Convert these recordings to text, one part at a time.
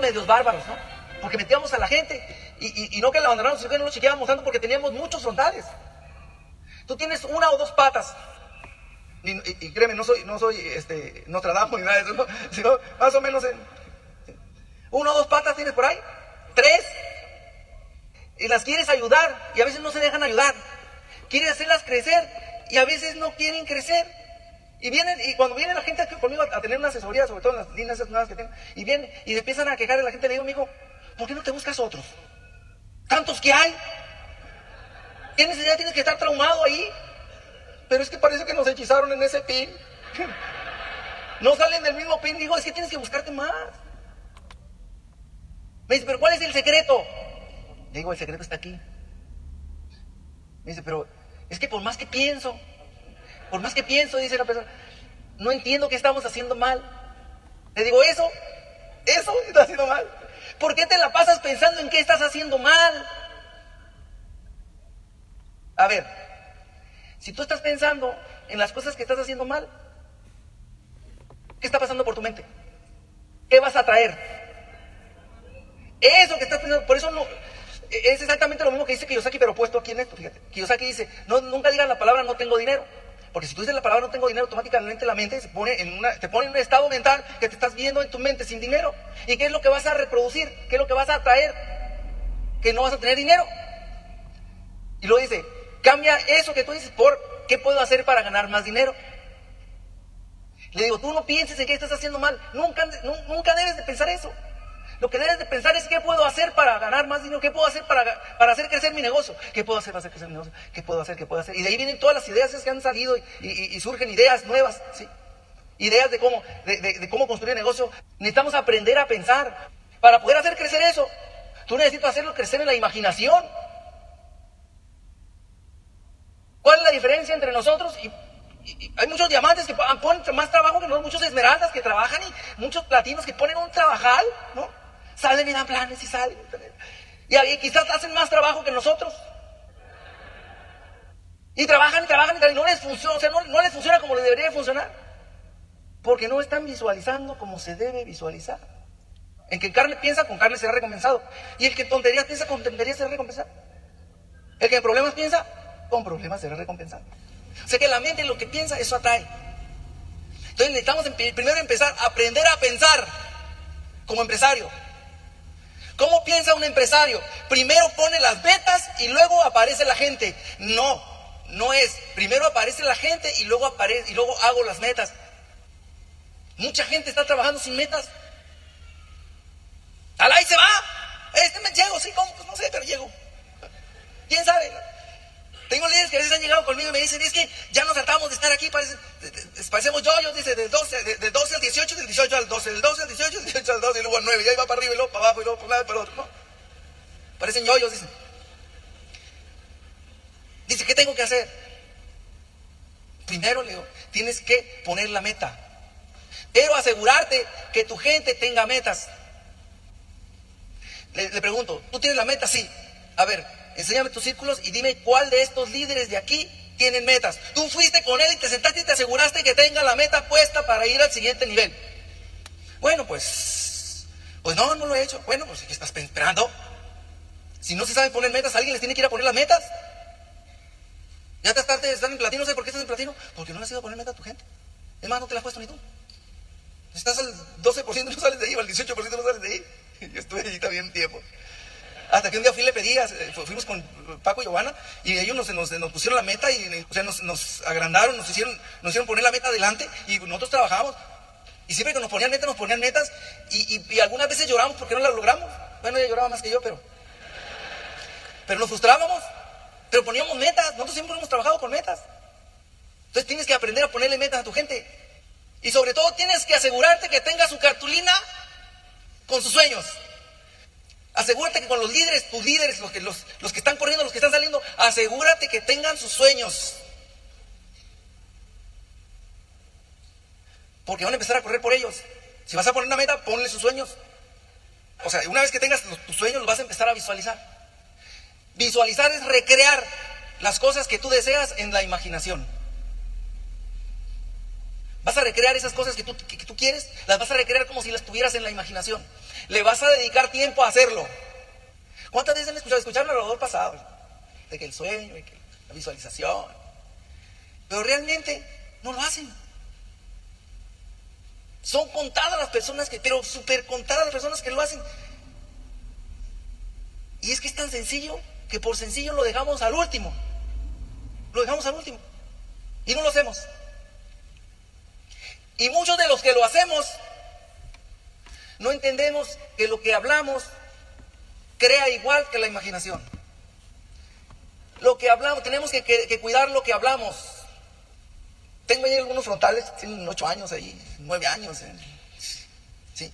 medios bárbaros, ¿no? Porque metíamos a la gente y, no que la abandonamos, sino que no lo chequeábamos tanto porque teníamos muchos frontales. Tú tienes una o dos patas. Y, créeme, no soy, no soy este, Nostradamus ni nada de eso, sino más o menos en, una o dos patas tienes por ahí, tres, y las quieres ayudar y a veces no se dejan ayudar. Quieres hacerlas crecer y a veces no quieren crecer. Y vienen, y cuando viene la gente conmigo a, tener una asesoría, sobre todo en las líneas nuevas que tengo, y vienen y empiezan a quejar a la gente, le digo, amigo, ¿por qué no te buscas otros? Tantos que hay. ¿Qué necesidad tienes que estar traumado ahí? Pero es que parece que nos hechizaron en ese pin. No salen del mismo pin. Digo, es que tienes que buscarte más. Me dice, pero ¿cuál es el secreto? Le digo, el secreto está aquí. Me dice, pero es que por más que pienso, por más que pienso, dice la persona, no entiendo qué estamos haciendo mal. Le digo, eso, eso está haciendo mal. ¿Por qué te la pasas pensando en qué estás haciendo mal? A ver, si tú estás pensando en las cosas que estás haciendo mal, ¿qué está pasando por tu mente? ¿Qué vas a traer? Eso que estás pensando, por eso no, es exactamente lo mismo que dice Kiyosaki, pero puesto aquí en esto, fíjate. Kiyosaki dice, no, nunca digas la palabra no tengo dinero. Porque si tú dices la palabra no tengo dinero, automáticamente la mente se pone en una, te pone en un estado mental que te estás viendo en tu mente sin dinero. ¿Y qué es lo que vas a reproducir? ¿Qué es lo que vas a atraer? Que no vas a tener dinero. Y luego dice, cambia eso que tú dices por qué puedo hacer para ganar más dinero. Le digo, tú no pienses en qué estás haciendo mal. Nunca, nunca debes de pensar eso. Lo que debes de pensar es qué puedo hacer para ganar más dinero, qué puedo hacer para, para hacer crecer mi negocio, qué puedo hacer para hacer crecer mi negocio, qué puedo hacer, qué puedo hacer. Y de ahí vienen todas las ideas que han salido y, surgen ideas nuevas, ¿sí? Ideas de cómo, de, cómo construir negocio. Necesitamos aprender a pensar. Para poder hacer crecer eso, tú necesitas hacerlo crecer en la imaginación. ¿Cuál es la diferencia entre nosotros y, hay muchos diamantes que ponen más trabajo que nosotros, muchos esmeraldas que trabajan y muchos platinos que ponen un trabajal, ¿no? Salen y dan planes y salen. Y, quizás hacen más trabajo que nosotros. Y trabajan y trabajan y no les funciona, o sea, no, les funciona como les debería funcionar. Porque no están visualizando como se debe visualizar. En que carne piensa, con carne será recompensado. Y el que tonterías piensa, con tonterías será recompensado. El que problemas piensa, con problemas será recompensado. O sea que la mente lo que piensa, eso atrae. Entonces necesitamos primero empezar a aprender a pensar como empresario. ¿Cómo piensa un empresario? Primero pone las metas y luego aparece la gente. No, no es. Primero aparece la gente y luego aparece y luego hago las metas. Mucha gente está trabajando sin metas. Al ahí se va. Este me llego, sí, ¿cómo? Pues no sé, pero llego. ¿Quién sabe? Tengo líderes que a veces han llegado conmigo y me dicen, es que ya nos tratamos de estar aquí, parecemos yo, yo, dice, del 12, de, 12 al 18, del 18 al 12, del 12 al 18, del 18 al 12, y luego al 9, y ahí va para arriba, y luego para abajo, y luego para un lado para el otro, ¿no? Parecen yoyos, dicen. Dice, ¿qué tengo que hacer? Primero, Leo, tienes que poner la meta. Pero asegurarte que tu gente tenga metas. Le pregunto, ¿tú tienes la meta? Sí. A ver, enséñame tus círculos y dime cuál de estos líderes de aquí tienen metas. Tú fuiste con él y te sentaste y te aseguraste que tenga la meta puesta para ir al siguiente nivel. Bueno, pues, pues no, no lo he hecho. Bueno, pues ¿qué estás esperando? Si no se sabe poner metas, alguien les tiene que ir a poner las metas. Ya te estás, en platino, no sé por qué estás en platino. Porque no le has ido a poner metas a tu gente. Es más, no te la has puesto ni tú. Estás al 12% no sales de ahí, o al 18% no sales de ahí. Yo estuve ahí también tiempo. Hasta que un día fui le pedí, eh, fuimos con Paco y Giovanna, y ellos nos, pusieron la meta y o sea, nos, agrandaron, nos hicieron, nos hicieron poner la meta adelante y nosotros trabajamos. Y siempre que nos ponían metas, nos ponían metas y, algunas veces lloramos porque no las logramos. Bueno, ella lloraba más que yo, pero. Pero nos frustrábamos. Pero poníamos metas. Nosotros siempre hemos trabajado con metas. Entonces tienes que aprender a ponerle metas a tu gente. Y sobre todo tienes que asegurarte que tenga su cartulina con sus sueños. Asegúrate que con los líderes, tus líderes, los que, los, que están corriendo, los que están saliendo, asegúrate que tengan sus sueños. Porque van a empezar a correr por ellos. Si vas a poner una meta, ponle sus sueños. O sea, una vez que tengas tus sueños, los vas a empezar a visualizar. Visualizar es recrear las cosas que tú deseas en la imaginación. Vas a recrear esas cosas que tú, que tú quieres, las vas a recrear como si las tuvieras en la imaginación. Le vas a dedicar tiempo a hacerlo. ¿Cuántas veces han escuchado? Escucharon el orador pasado, de que el sueño, de que la visualización. Pero realmente no lo hacen. Son contadas las personas que, pero súper contadas las personas que lo hacen. Y es que es tan sencillo que por sencillo lo dejamos al último. Lo dejamos al último. Y no lo hacemos. Y muchos de los que lo hacemos no entendemos que lo que hablamos crea igual que la imaginación. Lo que hablamos, tenemos que, cuidar lo que hablamos. Tengo ahí algunos frontales, tienen ocho años ahí, nueve años. Eh. ¿sí?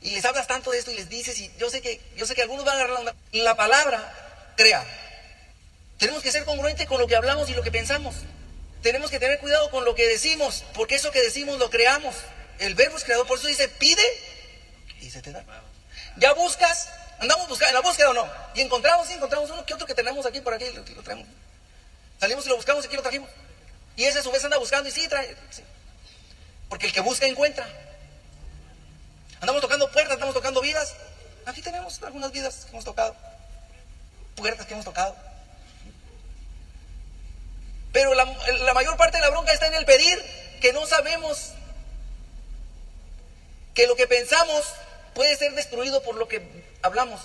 Y les hablas tanto de esto y les dices, y yo sé que, yo sé que algunos van a agarrar la, la palabra, crea. Tenemos que ser congruentes con lo que hablamos y lo que pensamos. Tenemos que tener cuidado con lo que decimos, porque eso que decimos lo creamos. El verbo es creador, por eso dice, pide y se te da. Ya buscas, andamos buscando, en la búsqueda o no. Y encontramos, sí, encontramos uno que otro que tenemos aquí, por aquí, lo, traemos. Salimos y lo buscamos aquí lo trajimos. Y ese a su vez anda buscando y sí trae. Porque el que busca encuentra. Andamos tocando puertas, estamos tocando vidas. Aquí tenemos algunas vidas que hemos tocado. Puertas que hemos tocado. Pero la, mayor parte de la bronca está en el pedir, que no sabemos que lo que pensamos puede ser destruido por lo que hablamos.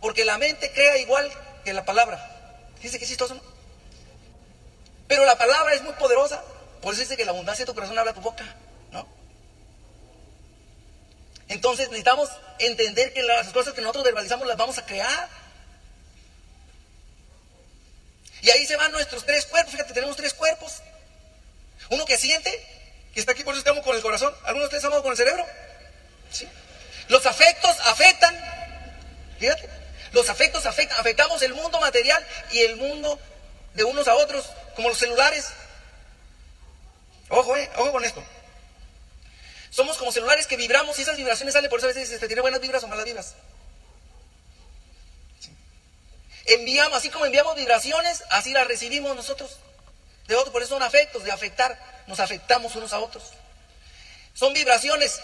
Porque la mente crea igual que la palabra. Dice que es chistoso, ¿no? Pero la palabra es muy poderosa. Por eso dice que la abundancia de tu corazón habla tu boca, ¿no? Entonces necesitamos entender que las cosas que nosotros verbalizamos las vamos a crear. Y ahí se van nuestros tres cuerpos. Fíjate, tenemos tres siente, que está aquí, por eso estamos con el corazón. Algunos de ustedes estamos con el cerebro. ¿Sí? Los afectos afectan. Fíjate. Los afectos afectan. Afectamos el mundo material y el mundo de unos a otros como los celulares. Ojo, eh, ojo con esto. Somos como celulares que vibramos y esas vibraciones salen, por eso a veces se tiene buenas vibras o malas vibras. Enviamos, así como enviamos vibraciones, así las recibimos nosotros. De otro, por eso son afectos, de afectar, nos afectamos unos a otros. Son vibraciones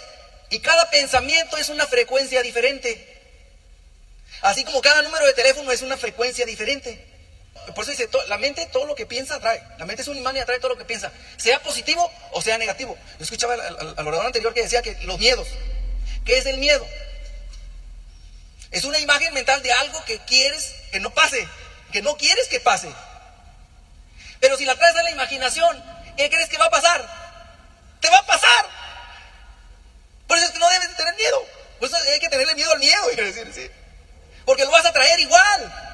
y cada pensamiento es una frecuencia diferente. Así como cada número de teléfono es una frecuencia diferente. Por eso dice, la mente todo lo que piensa atrae. La mente es un imán y atrae todo lo que piensa. Sea positivo o sea negativo. Yo escuchaba al, orador anterior que decía que los miedos. ¿Qué es el miedo? Es una imagen mental de algo que quieres que no pase. Que no quieres que pase. Pero si la traes a la imaginación, ¿qué crees que va a pasar? Te va a pasar. Por eso es que no debes tener miedo. Por eso hay que tenerle miedo al miedo, decir, Porque lo vas a traer igual.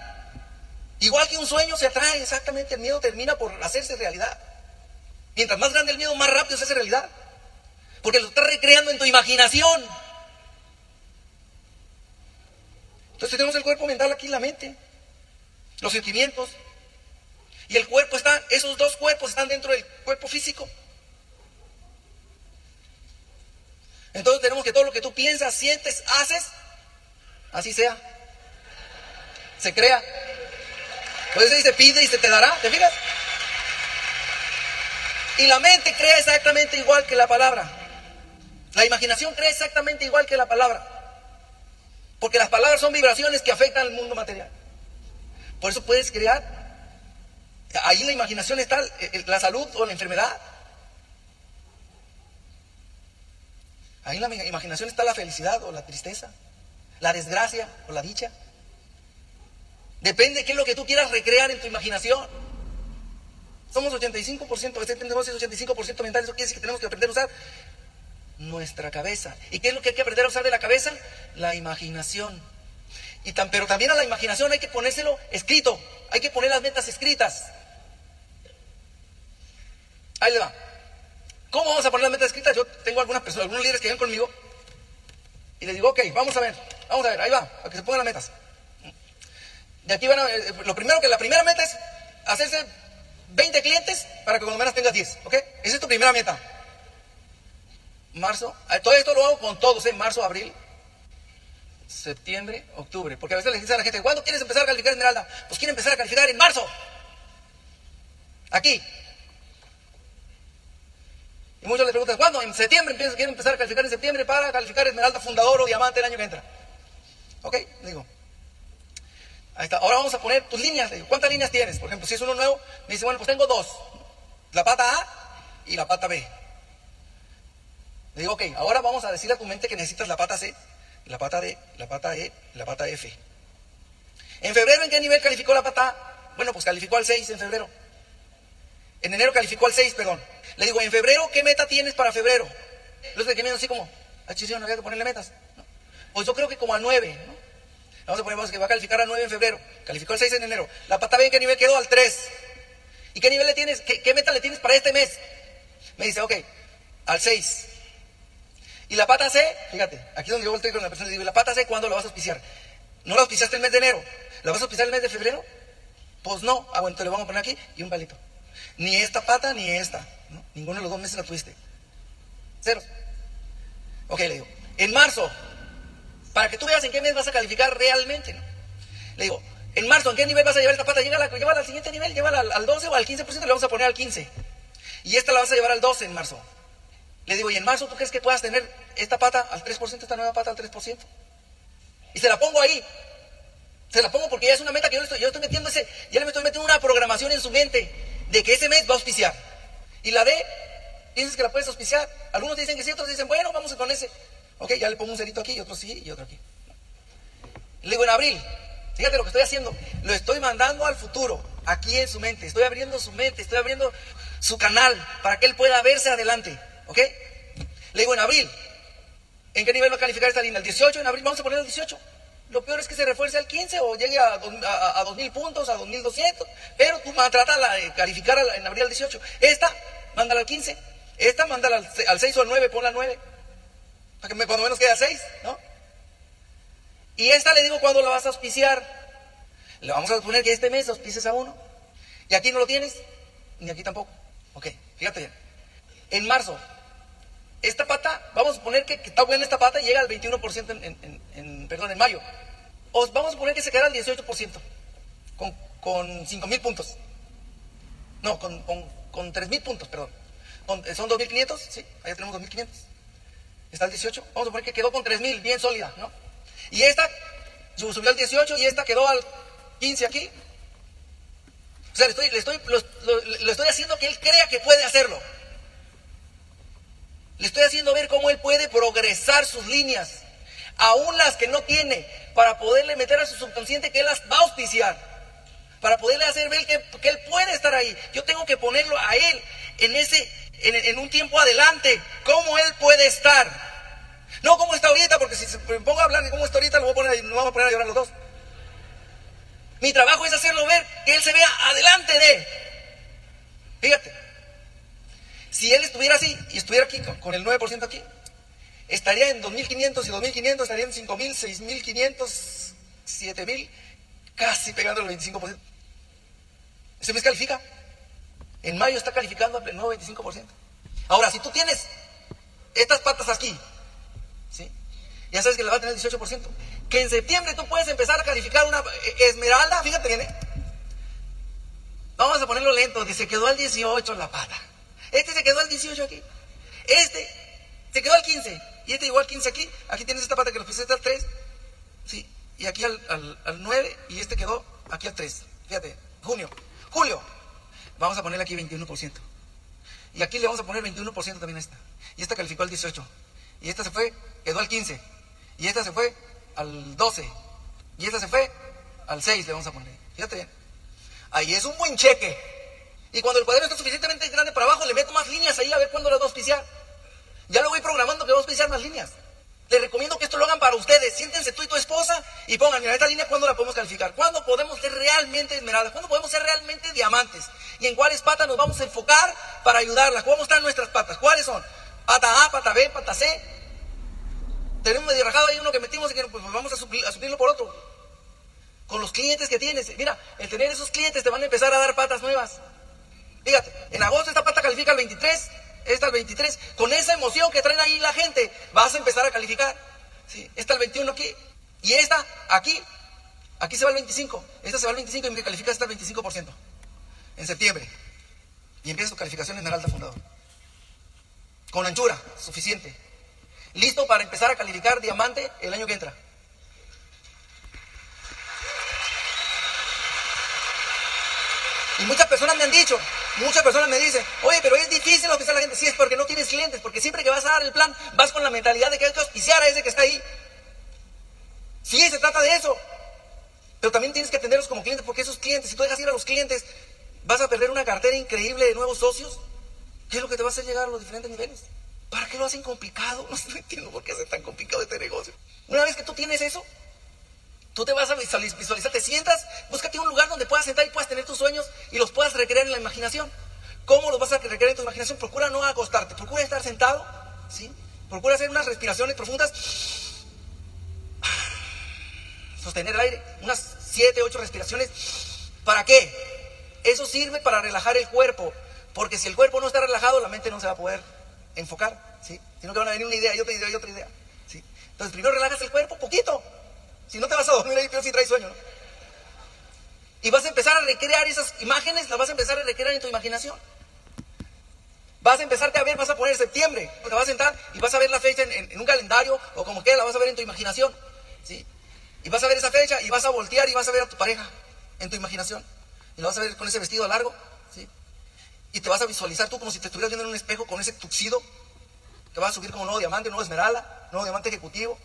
Igual que un sueño se atrae, exactamente, el miedo termina por hacerse realidad. Mientras más grande el miedo, más rápido se hace realidad. Porque lo estás recreando en tu imaginación. Entonces tenemos el cuerpo mental aquí, la mente, los sentimientos. Y el cuerpo está, esos dos cuerpos están dentro del cuerpo físico. Entonces tenemos que todo lo que tú piensas, sientes, haces, así sea. Se crea. Por eso dice, pide y se te dará, ¿te fijas? Y la mente crea exactamente igual que la palabra. La imaginación crea exactamente igual que la palabra. Porque las palabras son vibraciones que afectan al mundo material. Por eso puedes crear. Ahí en la imaginación está la salud o la enfermedad. Ahí en la imaginación está la felicidad o la tristeza, la desgracia o la dicha. Depende de qué es lo que tú quieras recrear en tu imaginación. Somos 85%, este es 85% mental, eso quiere decir que tenemos que aprender a usar nuestra cabeza. ¿Y qué es lo que hay que aprender a usar de la cabeza? La imaginación. Y tan, pero también a la imaginación hay que ponérselo escrito, hay que poner las metas escritas. Ahí le va. ¿Cómo vamos a poner las metas escritas? Yo tengo algunas personas, algunos líderes que vienen conmigo y les digo, ok, vamos a ver, vamos a ver, ahí va, para que se pongan las metas. De aquí van a, eh, lo primero que la primera meta es hacerse 20 clientes para que cuando menos tengas 10, ¿ok? Esa es tu primera meta. Marzo, eh, todo esto lo hago con todos, ¿eh? Marzo, abril, septiembre, octubre. Porque a veces le dicen a la gente, ¿cuándo quieres empezar a calificar Esmeralda? Pues quiere empezar a calificar en marzo. Aquí. Y muchos le preguntan, ¿cuándo? En septiembre, empiezo, quiero empezar a calificar en septiembre para calificar esmeralda, fundador o diamante el año que entra. Ok, digo. Ahí está. Ahora vamos a poner tus líneas. Digo, ¿cuántas líneas tienes? Por ejemplo, si es uno nuevo, me dice, bueno, pues tengo dos. La pata A y la pata B. Le digo, ok, ahora vamos a decir a tu mente que necesitas la pata C, la pata D, la pata E, la pata F. En febrero, ¿en qué nivel calificó la pata A? Bueno, pues calificó al 6 en febrero. En enero calificó al 6, perdón. Le digo, en febrero, ¿qué meta tienes para febrero? Los que así como, ah, no había que ponerle metas. Pues yo creo que como al 9, ¿no? Vamos a poner vamos, que va a calificar al 9 en febrero. Calificó al 6 en enero. La pata B, ¿en qué nivel quedó? Al 3. ¿Y qué nivel le tienes? ¿Qué, qué meta le tienes para este mes? Me dice, ok, al 6. Y la pata C, fíjate, aquí es donde yo volteo con la persona y digo, ¿la pata C cuándo la vas a auspiciar? ¿No la auspiciaste el mes de enero? ¿La vas a auspiciar el mes de febrero? Pues no. Ah, bueno, le vamos a poner aquí y un palito. Ni esta pata ni esta. ¿no? Ninguno de los dos meses la tuviste. Cero. Ok, le digo. En marzo, para que tú veas en qué mes vas a calificar realmente. Le digo, en marzo, ¿en qué nivel vas a llevar esta pata? Llévala, llévala al siguiente nivel, llévala al, al 12 o al 15%, le vamos a poner al 15. Y esta la vas a llevar al 12 en marzo. Le digo, ¿y en marzo tú crees que puedas tener esta pata al 3%, esta nueva pata al 3%? Y se la pongo ahí. Se la pongo porque ya es una meta que yo le estoy, yo estoy metiendo ese, ya le estoy metiendo una programación en su mente de que ese mes va a auspiciar. Y la D, piensas que la puedes auspiciar. Algunos dicen que sí, otros dicen, bueno, vamos con ese. Ok, ya le pongo un cerito aquí, y otro sí, y otro aquí. Le digo, en abril, fíjate lo que estoy haciendo. Lo estoy mandando al futuro, aquí en su mente. Estoy abriendo su mente, estoy abriendo su canal para que él pueda verse adelante. ¿Ok? Le digo en abril. ¿En qué nivel va a calificar esta línea? ¿El 18? En abril vamos a poner el 18. Lo peor es que se refuerce al 15 o llegue a, a, 2.000 puntos, a 2.200. Pero tú trata de calificar en abril al 18. Esta, mándala al 15. Esta, mándala al, 6 o al 9, ponla al 9. Para que cuando menos quede al 6, ¿no? Y esta le digo cuándo la vas a auspiciar. Le vamos a poner que este mes auspices a uno. Y aquí no lo tienes, ni aquí tampoco. Ok, fíjate bien. En marzo, esta pata, vamos a poner que, está buena esta pata y llega al 21% en, en, perdón, en mayo. O vamos a poner que se queda al 18%, con, con 5 mil puntos. No, con, con, con 3 mil puntos, perdón. son 2.500, sí, ahí tenemos 2.500. Está al 18, vamos a poner que quedó con 3.000, bien sólida, ¿no? Y esta subió al 18 y esta quedó al 15 aquí. O sea, le estoy, le estoy, le estoy haciendo que él crea que puede hacerlo. Le estoy haciendo ver cómo él puede progresar sus líneas, aún las que no tiene, para poderle meter a su subconsciente que él las va a auspiciar, para poderle hacer ver que, él puede estar ahí. Yo tengo que ponerlo a él en ese, en, un tiempo adelante, cómo él puede estar. No cómo está ahorita, porque si me pongo a hablar de cómo está ahorita, lo voy a poner, nos vamos a poner a llorar los dos. Mi trabajo es hacerlo ver que él se vea adelante de. Fíjate. Si él estuviera así y estuviera aquí con, el 9% aquí, estaría en 2.500 y 2.500, estaría en 5.000, 6.500, 7.000, casi pegando el 25%. Ese mes califica. En mayo está calificando al nuevo 25%. Ahora, si tú tienes estas patas aquí, ¿sí? ya sabes que le va a tener el 18%. Que en septiembre tú puedes empezar a calificar una esmeralda, fíjate bien, ¿eh? Vamos a ponerlo lento, que se quedó al 18 la pata. Este se quedó al 18 aquí. Este se quedó al 15. Y este igual al 15 aquí. Aquí tienes esta pata que lo pusiste al 3. Sí. Y aquí al, al, 9. Y este quedó aquí al 3. Fíjate. Junio. Julio. Vamos a ponerle aquí 21%. Y aquí le vamos a poner 21% también a esta. Y esta calificó al 18. Y esta se fue, quedó al 15. Y esta se fue al 12. Y esta se fue al 6 le vamos a poner. Fíjate bien. Ahí es un buen cheque. Y cuando el cuaderno está suficientemente grande para abajo, le meto más líneas ahí a ver cuándo las va a auspiciar. Ya lo voy programando que va a auspiciar más líneas. Les recomiendo que esto lo hagan para ustedes. Siéntense tú y tu esposa y pongan, mira, esta línea, ¿cuándo la podemos calificar? ¿Cuándo podemos ser realmente esmeraldas? ¿Cuándo podemos ser realmente diamantes? ¿Y en cuáles patas nos vamos a enfocar para ayudarlas? ¿Cómo están nuestras patas? ¿Cuáles son? Pata A, pata B, pata C. Tenemos medio rajado ahí uno que metimos y que pues, vamos a, a suplirlo por otro. Con los clientes que tienes. Mira, el tener esos clientes te van a empezar a dar patas nuevas. Fíjate, en agosto esta pata califica al 23, esta al 23. Con esa emoción que traen ahí la gente, vas a empezar a calificar. ¿sí? Esta al 21 aquí. Y esta aquí, aquí se va al 25. Esta se va al 25 y me califica hasta el 25%. En septiembre. Y empieza tu calificación en Esmeralda Fundador. con anchura, suficiente. Listo para empezar a calificar diamante el año que entra. Y muchas personas me han dicho, muchas personas me dicen, oye, pero es difícil auspiciar a la gente. Sí, es porque no tienes clientes, porque siempre que vas a dar el plan, vas con la mentalidad de que hay que auspiciar a ese que está ahí. Sí, se trata de eso. Pero también tienes que atenderlos como clientes, porque esos clientes, si tú dejas ir a los clientes, vas a perder una cartera increíble de nuevos socios. ¿Qué es lo que te va a hacer llegar a los diferentes niveles? ¿Para qué lo hacen complicado? No, entiendo por qué hace tan complicado este negocio. Una vez que tú tienes eso, Tú te vas a visualizar, te sientas, búscate un lugar donde puedas sentar y puedas tener tus sueños y los puedas recrear en la imaginación. ¿Cómo los vas a recrear en tu imaginación? Procura no acostarte, procura estar sentado, ¿sí? Procura hacer unas respiraciones profundas, sostener el aire, unas 7, 8 respiraciones. ¿Para qué? Eso sirve para relajar el cuerpo, porque si el cuerpo no está relajado, la mente no se va a poder enfocar, ¿sí? Sino que van a venir una idea y otra idea y otra idea, ¿sí? Entonces primero relajas el cuerpo, poquito, si no te vas a dormir ahí, pero si traes sueño, ¿no? Y vas a empezar a recrear esas imágenes, las vas a empezar a recrear en tu imaginación. Vas a empezar a ver, vas a poner septiembre, te vas a sentar y vas a ver la fecha en, un calendario o como quede, la vas a ver en tu imaginación. ¿sí? Y vas a ver esa fecha y vas a voltear y vas a ver a tu pareja en tu imaginación. Y la vas a ver con ese vestido largo. ¿sí? Y te vas a visualizar tú como si te estuvieras viendo en un espejo con ese tuxido. Te vas a subir como nuevo diamante, nuevo esmeralda, nuevo diamante ejecutivo.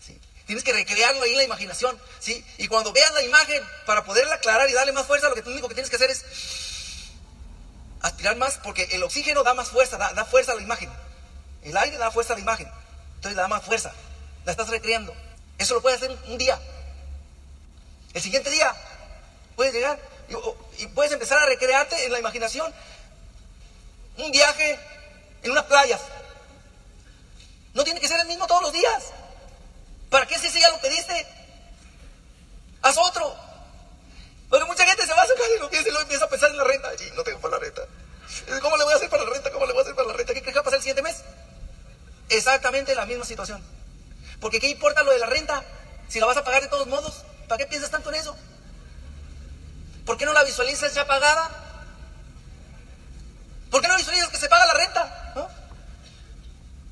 ¿sí? Tienes que recrearlo ahí en la imaginación, ¿sí? Y cuando veas la imagen, para poderla aclarar y darle más fuerza, lo que tú único que tienes que hacer es aspirar más, porque el oxígeno da más fuerza, da, fuerza a la imagen. El aire da fuerza a la imagen, entonces le da más fuerza. La estás recreando. Eso lo puedes hacer un día. El siguiente día puedes llegar y puedes empezar a recrearte en la imaginación un viaje en unas playas. No tiene que ser el mismo todos los días. ¿Para qué si ese ya lo pediste? Haz otro. Porque mucha gente se va a sacar y lo piensa y luego empieza a pensar en la renta. Y no tengo para la renta. ¿Cómo le voy a hacer para la renta? ¿Cómo le voy a hacer para la renta? ¿Qué crees que va a pasar el siguiente mes? Exactamente la misma situación. Porque ¿qué importa lo de la renta? Si la vas a pagar de todos modos, ¿para qué piensas tanto en eso? ¿Por qué no la visualizas ya pagada? ¿Por qué no visualizas que se paga la renta? ¿No?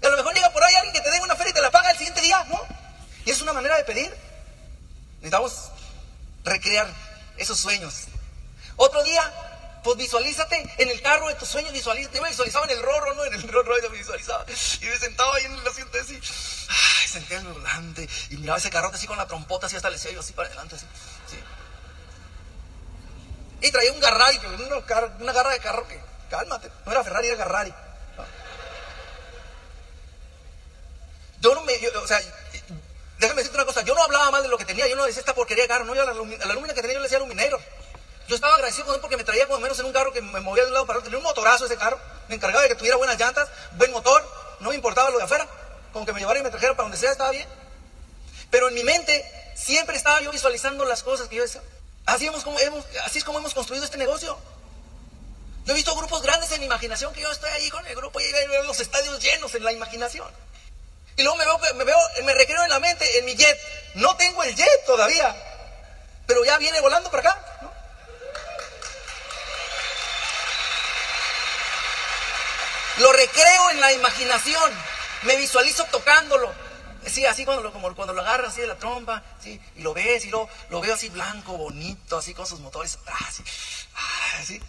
Y a lo mejor llega por ahí alguien que te dé una feria y te la paga el siguiente día, ¿no? Y es una manera de pedir. Necesitamos recrear esos sueños. Otro día, pues visualízate en el carro de tus sueños, visualízate. Yo me visualizaba en el rorro, ¿no? En el rorro yo me visualizaba. Y me sentaba ahí en el asiento así. Senté el volante y miraba ese carrote así con la trompota así hasta el sello, así para adelante, así. Y traía un Garrari, una, garra de carro que, cálmate, no era Ferrari, era Garrari. Yo no me, o sea, Déjame decirte una cosa, yo no hablaba mal de lo que tenía, yo no decía esta porquería de carro, no, yo a la, lumina que tenía yo le decía luminero. Yo estaba agradecido con él porque me traía como menos en un carro que me movía de un lado para otro. Tenía un motorazo ese carro, me encargaba de que tuviera buenas llantas, buen motor, no me importaba lo de afuera, con que me llevara y me trajera para donde sea estaba bien. Pero en mi mente siempre estaba yo visualizando las cosas que yo decía. Así, hemos, así es como hemos construido este negocio. Yo he visto grupos grandes en imaginación que yo estoy ahí con el grupo y veo los estadios llenos en la imaginación. Y luego me veo, me veo, me recreo en la mente, en mi jet. No tengo el jet todavía, pero ya viene volando para acá. Lo recreo en la imaginación. Me visualizo tocándolo. Sí, así cuando lo, como cuando lo agarras así de la trompa, ¿sí? y lo ves, y lo, lo veo así blanco, bonito, así con sus motores, así, así.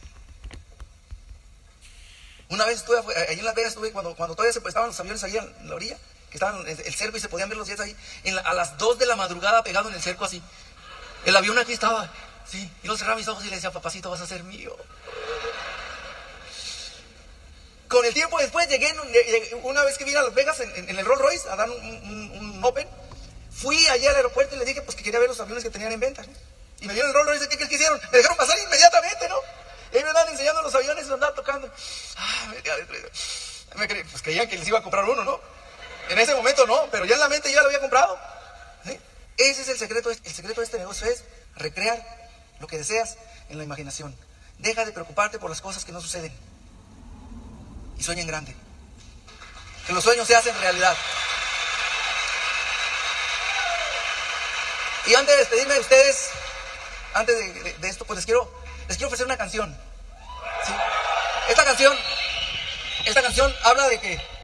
Una vez estuve, ahí en Las Vegas, estuve cuando, cuando todavía se estaban los aviones ahí en la orilla, que estaban en el cerco y se podían ver los jets ahí, a las 2 de la madrugada pegado en el cerco así. El avión aquí estaba, sí, y yo cerraba mis ojos y le decía, papacito, vas a ser mío. Con el tiempo después llegué, una vez que vine a Las Vegas en, el Rolls Royce a dar un, Open, fui allí al aeropuerto y le dije pues que quería ver los aviones que tenían en venta. Y me dieron el Rolls Royce, ¿qué que hicieron? Me dejaron pasar inmediatamente, ¿no? Y me andaban enseñando los aviones y los andaban tocando. Ah, me, me, pues creían que les iba a comprar uno, ¿no? En ese momento no, pero ya en la mente ya lo había comprado. Ese es el secreto. El secreto de este negocio es recrear lo que deseas en la imaginación. Deja de preocuparte por las cosas que no suceden. Y sueña en grande. Que los sueños se hacen realidad. Y antes de despedirme de ustedes, antes de, esto, pues les quiero, les quiero ofrecer una canción. Esta canción, esta canción habla de que